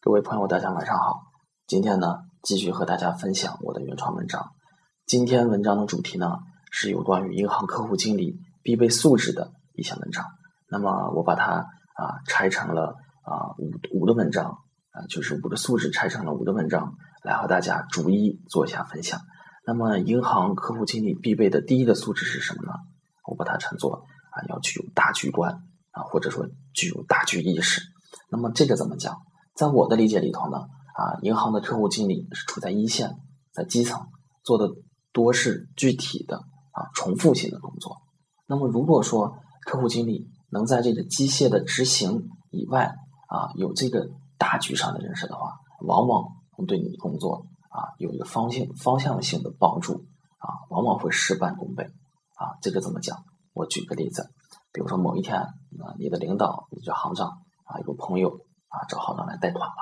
各位朋友，大家晚上好。今天呢，继续和大家分享我的原创文章。今天文章的主题呢，是有关于银行客户经理必备素质的一些文章。那么我把它啊拆成了啊五五的文章啊，就是五的素质拆成了五的文章，来和大家逐一做一下分享。那么银行客户经理必备的第一个素质是什么呢？我把它称作啊，要具有大局观啊，或者说具有大局意识。那么这个怎么讲？在我的理解里头呢，啊，银行的客户经理是处在一线，在基层做的多是具体的啊重复性的工作。那么如果说客户经理能在这个机械的执行以外啊，有这个大局上的认识的话，往往会对你的工作啊有一个方向方向性的帮助啊，往往会事半功倍啊。这个怎么讲？我举个例子，比如说某一天啊，你的领导，你叫行长啊，有个朋友。啊，找行长来贷款了，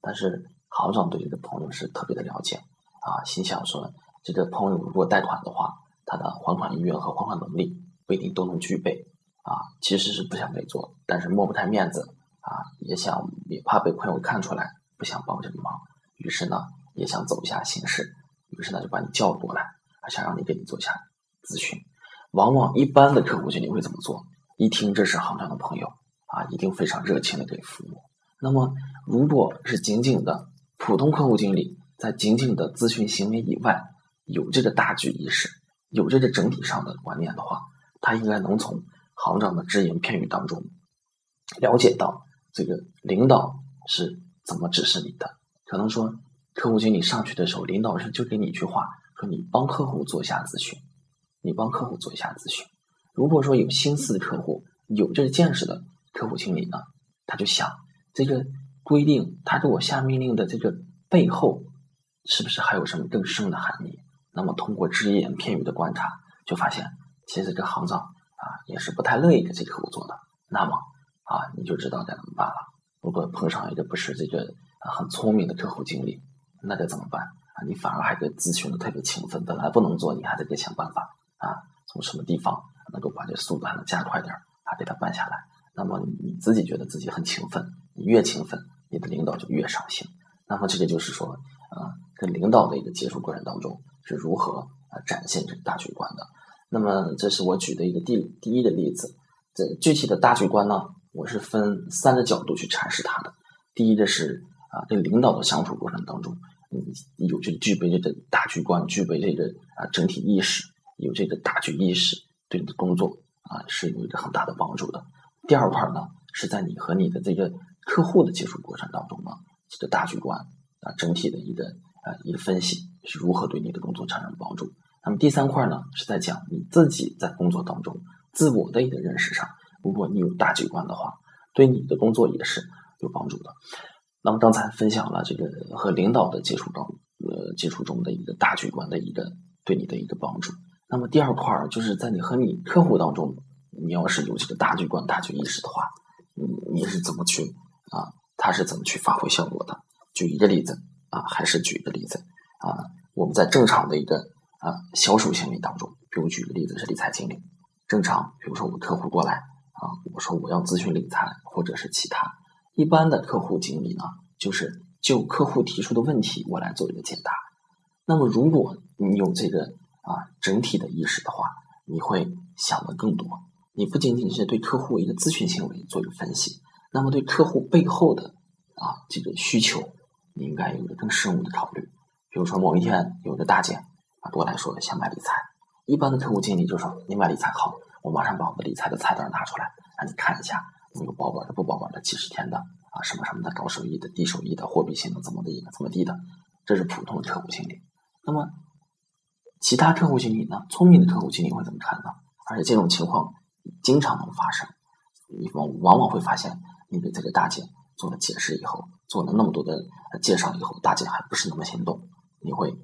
但是行长对这个朋友是特别的了解，啊，心想说这个朋友如果贷款的话，他的还款意愿和还款能力不一定都能具备，啊，其实是不想给做，但是摸不开面子，啊，也想也怕被朋友看出来，不想帮这个忙，于是呢，也想走一下形式，于是呢就把你叫过来，想让你给你做一下咨询。往往一般的客户经理会怎么做？一听这是行长的朋友，啊，一定非常热情的给服务。那么，如果是仅仅的普通客户经理，在仅仅的咨询行为以外，有这个大局意识，有这个整体上的观念的话，他应该能从行长的只言片语当中了解到这个领导是怎么指示你的。可能说，客户经理上去的时候，领导是就给你一句话，说你帮客户做一下咨询，你帮客户做一下咨询。如果说有心思的客户，有这个见识的客户经理呢，他就想。这个规定，他给我下命令的这个背后，是不是还有什么更深的含义？那么通过只言片语的观察，就发现其实这行长啊也是不太乐意给这客户做的。那么啊，你就知道该怎么办了。如果碰上一个不是这个很聪明的客户经理，那该怎么办啊？你反而还给咨询的特别勤奋，本来不能做，你还得给想办法啊，从什么地方能够把这速度还能加快点儿，还给他办下来。那么你自己觉得自己很勤奋，你越勤奋，你的领导就越上心。那么这个就是说，啊，跟领导的一个接触过程当中是如何啊展现这个大局观的。那么这是我举的一个第第一个例子。这具体的大局观呢，我是分三个角度去阐释它的。第一个是啊，跟领导的相处过程当中，你有这个具备这个大局观，具备这个啊整体意识，有这个大局意识，对你的工作啊是有一个很大的帮助的。第二块呢，是在你和你的这个客户的接触过程当中呢，这个大局观啊，整体的一个啊一个分析是如何对你的工作产生帮助。那么第三块呢，是在讲你自己在工作当中自我的一个认识上，如果你有大局观的话，对你的工作也是有帮助的。那么刚才分享了这个和领导的接触中，呃，接触中的一个大局观的一个对你的一个帮助。那么第二块就是在你和你客户当中。你要是有这个大局观、大局意识的话，你你是怎么去啊？他是怎么去发挥效果的？举一个例子啊，还是举一个例子啊？我们在正常的一个啊销售行为当中，比如举个例子是理财经理，正常，比如说我客户过来啊，我说我要咨询理财或者是其他，一般的客户经理呢，就是就客户提出的问题，我来做一个解答。那么如果你有这个啊整体的意识的话，你会想的更多。你不仅仅是对客户一个咨询行为做一个分析，那么对客户背后的啊这个需求，你应该有一个更深入的考虑。比如说某一天有个大姐啊过来说想买理财，一般的客户经理就说你买理财好，我马上把我的理财的菜单拿出来让你看一下，有保本的不保本的几十天的啊什么什么的高收益的低收益的货币性的怎么的一个怎么地的，这是普通的客户经理。那么其他客户经理呢？聪明的客户经理会怎么看呢？而且这种情况。经常能发生，你往往往会发现，你给这个大姐做了解释以后，做了那么多的介绍以后，大姐还不是那么心动，你会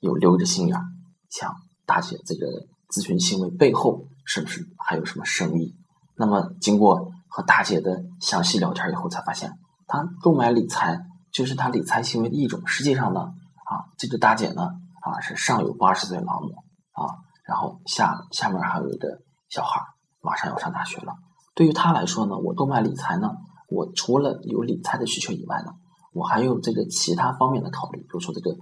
有留着心眼儿，想大姐这个咨询行为背后是不是还有什么深意？那么经过和大姐的详细聊天以后，才发现，她购买理财就是她理财行为的一种。实际上呢，啊，这个大姐呢，啊是上有八十岁老母啊，然后下下面还有一个小孩。马上要上大学了，对于他来说呢，我购买理财呢，我除了有理财的需求以外呢，我还有这个其他方面的考虑，比如说这个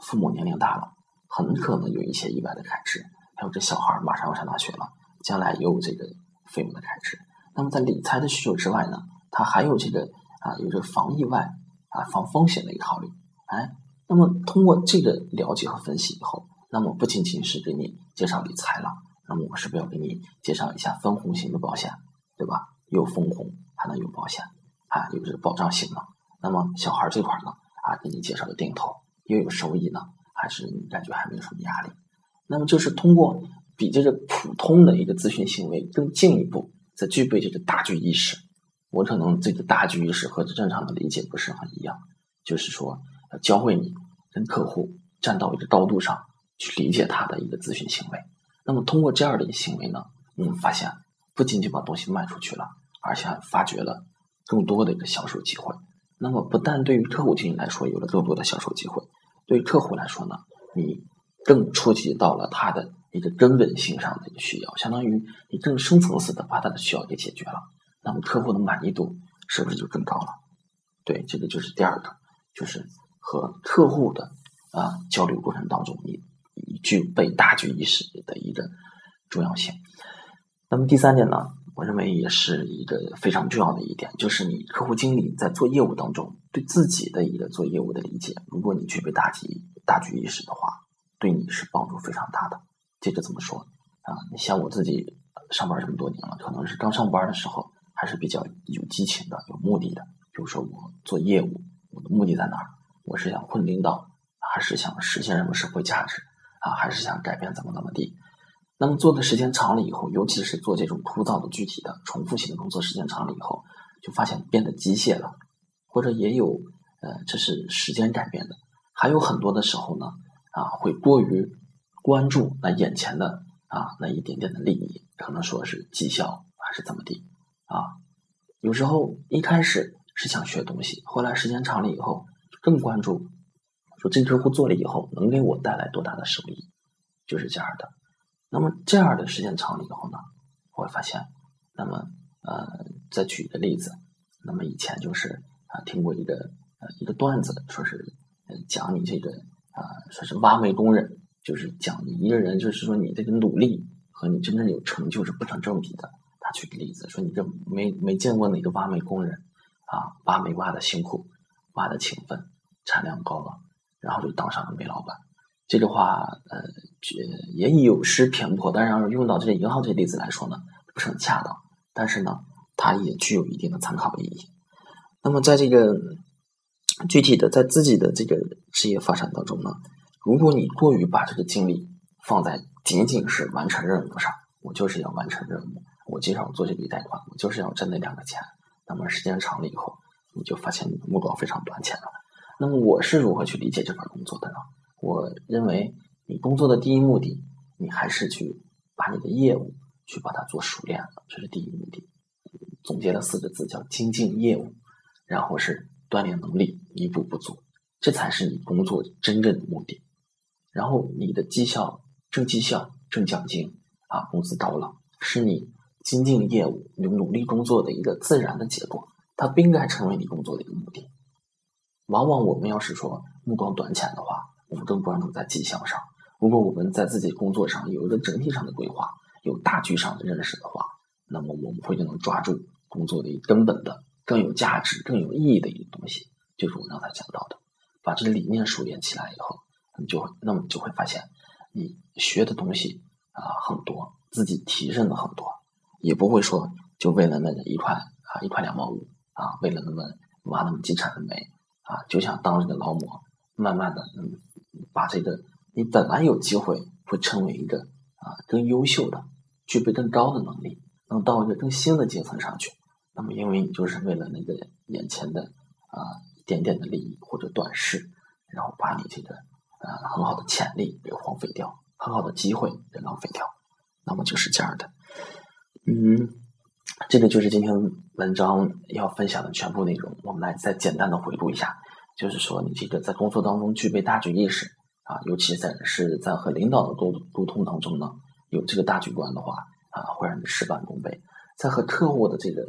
父母年龄大了，很可能有一些意外的开支，还有这小孩马上要上大学了，将来也有这个费用的开支。那么在理财的需求之外呢，他还有这个啊，有这个防意外啊、防风险的一个考虑。哎，那么通过这个了解和分析以后，那么不仅仅是给你介绍理财了，那么我是不是要给你介绍一下分红型的保险，对吧？有分红还能有保险，啊，有这个保障型的。那么小孩这块呢，啊，给你介绍的定投又有收益呢，还是你感觉还没有什么压力？那么就是通过比这个普通的一个咨询行为更进一步，再具备这个大局意识。我可能这个大局意识和正常的理解不是很一样，就是说教会你跟客户站到一个高度上去理解他的一个咨询行为。那么通过这样的一个行为呢，我们发现不仅仅把东西卖出去了，而且还发掘了更多的一个销售机会。那么不但对于客户经理来说有了更多的销售机会，对于客户来说呢，你更触及到了他的一个根本性上的一个需要，相当于你更深层次的把他的需要给解决了，那么客户的满意度是不是就更高了？对，这个就是第二个，就是和客户的啊交流过程当中，你你具备大局意识的一个重要性。那么第三点呢？我认为也是一个非常重要的一点，就是你客户经理在做业务当中对自己的一个做业务的理解。如果你具备大局大局意识的话，对你是帮助非常大的。这个怎么说啊？你像我自己上班这么多年了，可能是刚上班的时候还是比较有激情的、有目的的。比如说我做业务，我的目的在哪儿？我是想混领导，还是想实现什么社会价值啊？还是想改变怎么怎么地？那么做的时间长了以后，尤其是做这种枯燥的、具体的、重复性的工作，时间长了以后，就发现变得机械了，或者也有，呃，这是时间改变的。还有很多的时候呢，啊，会过于关注那眼前的啊那一点点的利益，可能说是绩效还是怎么地啊。有时候一开始是想学东西，后来时间长了以后，更关注说这客户做了以后能给我带来多大的收益，就是这样的。那么这样的时间长了以后呢，我会发现，那么呃，再举一个例子，那么以前就是啊，听过一个呃一个段子，说是讲你这个啊，说是挖煤工人，就是讲你一个人，就是说你这个努力和你真正有成就是不成正比的。他举个例子说，你这没没见过哪个挖煤工人啊，挖煤挖的辛苦，挖的勤奋，产量高了，然后就当上了煤老板。这个话，呃，也有失偏颇，但是要是用到这个银行这个例子来说呢，不是很恰当。但是呢，它也具有一定的参考意义。那么，在这个具体的在自己的这个职业发展当中呢，如果你过于把这个精力放在仅仅是完成任务上，我就是要完成任务，我经常做这笔贷款，我就是要挣那两个钱。那么时间长了以后，你就发现你的目光非常短浅了。那么我是如何去理解这份工作的呢？我认为，你工作的第一目的，你还是去把你的业务去把它做熟练了，这是第一目的。总结了四个字，叫精进业务，然后是锻炼能力，弥补不足，这才是你工作真正的目的。然后你的绩效挣绩效挣奖金啊，工资高了，是你精进业务、你努力工作的一个自然的结果，它不应该成为你工作的一个目的。往往我们要是说目光短浅的话，更关注在绩效上。如果我们在自己工作上有一个整体上的规划，有大局上的认识的话，那么我们会就能抓住工作的根本的、更有价值、更有意义的一个东西，就是我刚才讲到的，把这个理念熟练起来以后，你就会，那么你就会发现，你学的东西啊很多，自己提升的很多，也不会说就为了那一块啊一块两毛五啊，为了那么挖那么几铲的煤啊，就想当这个劳模，慢慢的嗯。把这个，你本来有机会会成为一个啊更优秀的、具备更高的能力，能到一个更新的阶层上去。那么，因为你就是为了那个眼前的啊一点点的利益或者短视，然后把你这个啊很好的潜力给荒废掉，很好的机会给浪费掉。那么就是这样的。嗯，这个就是今天文章要分享的全部内容。我们来再简单的回顾一下。就是说，你这个在工作当中具备大局意识啊，尤其在是在和领导的沟沟通当中呢，有这个大局观的话啊，会让你事半功倍。在和客户的这个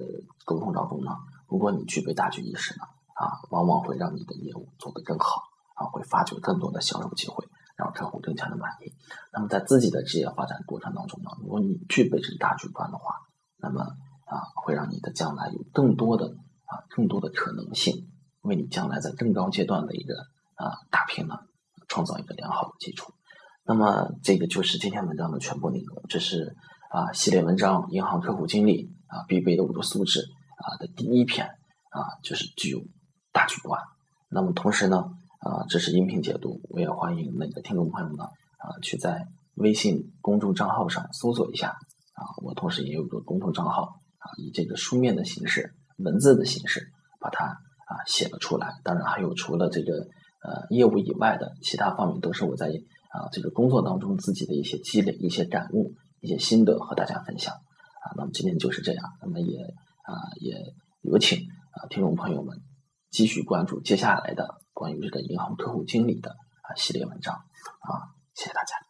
沟通当中呢，如果你具备大局意识呢，啊，往往会让你的业务做得更好啊，会发掘更多的销售机会，让客户更加的满意。那么在自己的职业发展过程当中呢，如果你具备这个大局观的话，那么啊，会让你的将来有更多的啊，更多的可能性，为你将来在更高阶段的一个啊打拼呢，创造一个良好的基础。那么这个就是今天文章的全部内容，这是啊系列文章银行客户经理啊必备的五个素质啊的第一篇啊，就是具有大局观。那么同时呢啊，这是音频解读，我也欢迎那个听众朋友们啊去在微信公众账号上搜索一下啊，我同时也有个公众账号啊，以这个书面的形式、文字的形式把它啊写了出来。当然还有除了这个呃业务以外的其他方面，都是我在。啊，这个工作当中自己的一些积累、一些感悟、一些心得和大家分享啊。那么今天就是这样，那么也啊也有请啊听众朋友们继续关注接下来的关于这个银行客户经理的啊系列文章啊，谢谢大家。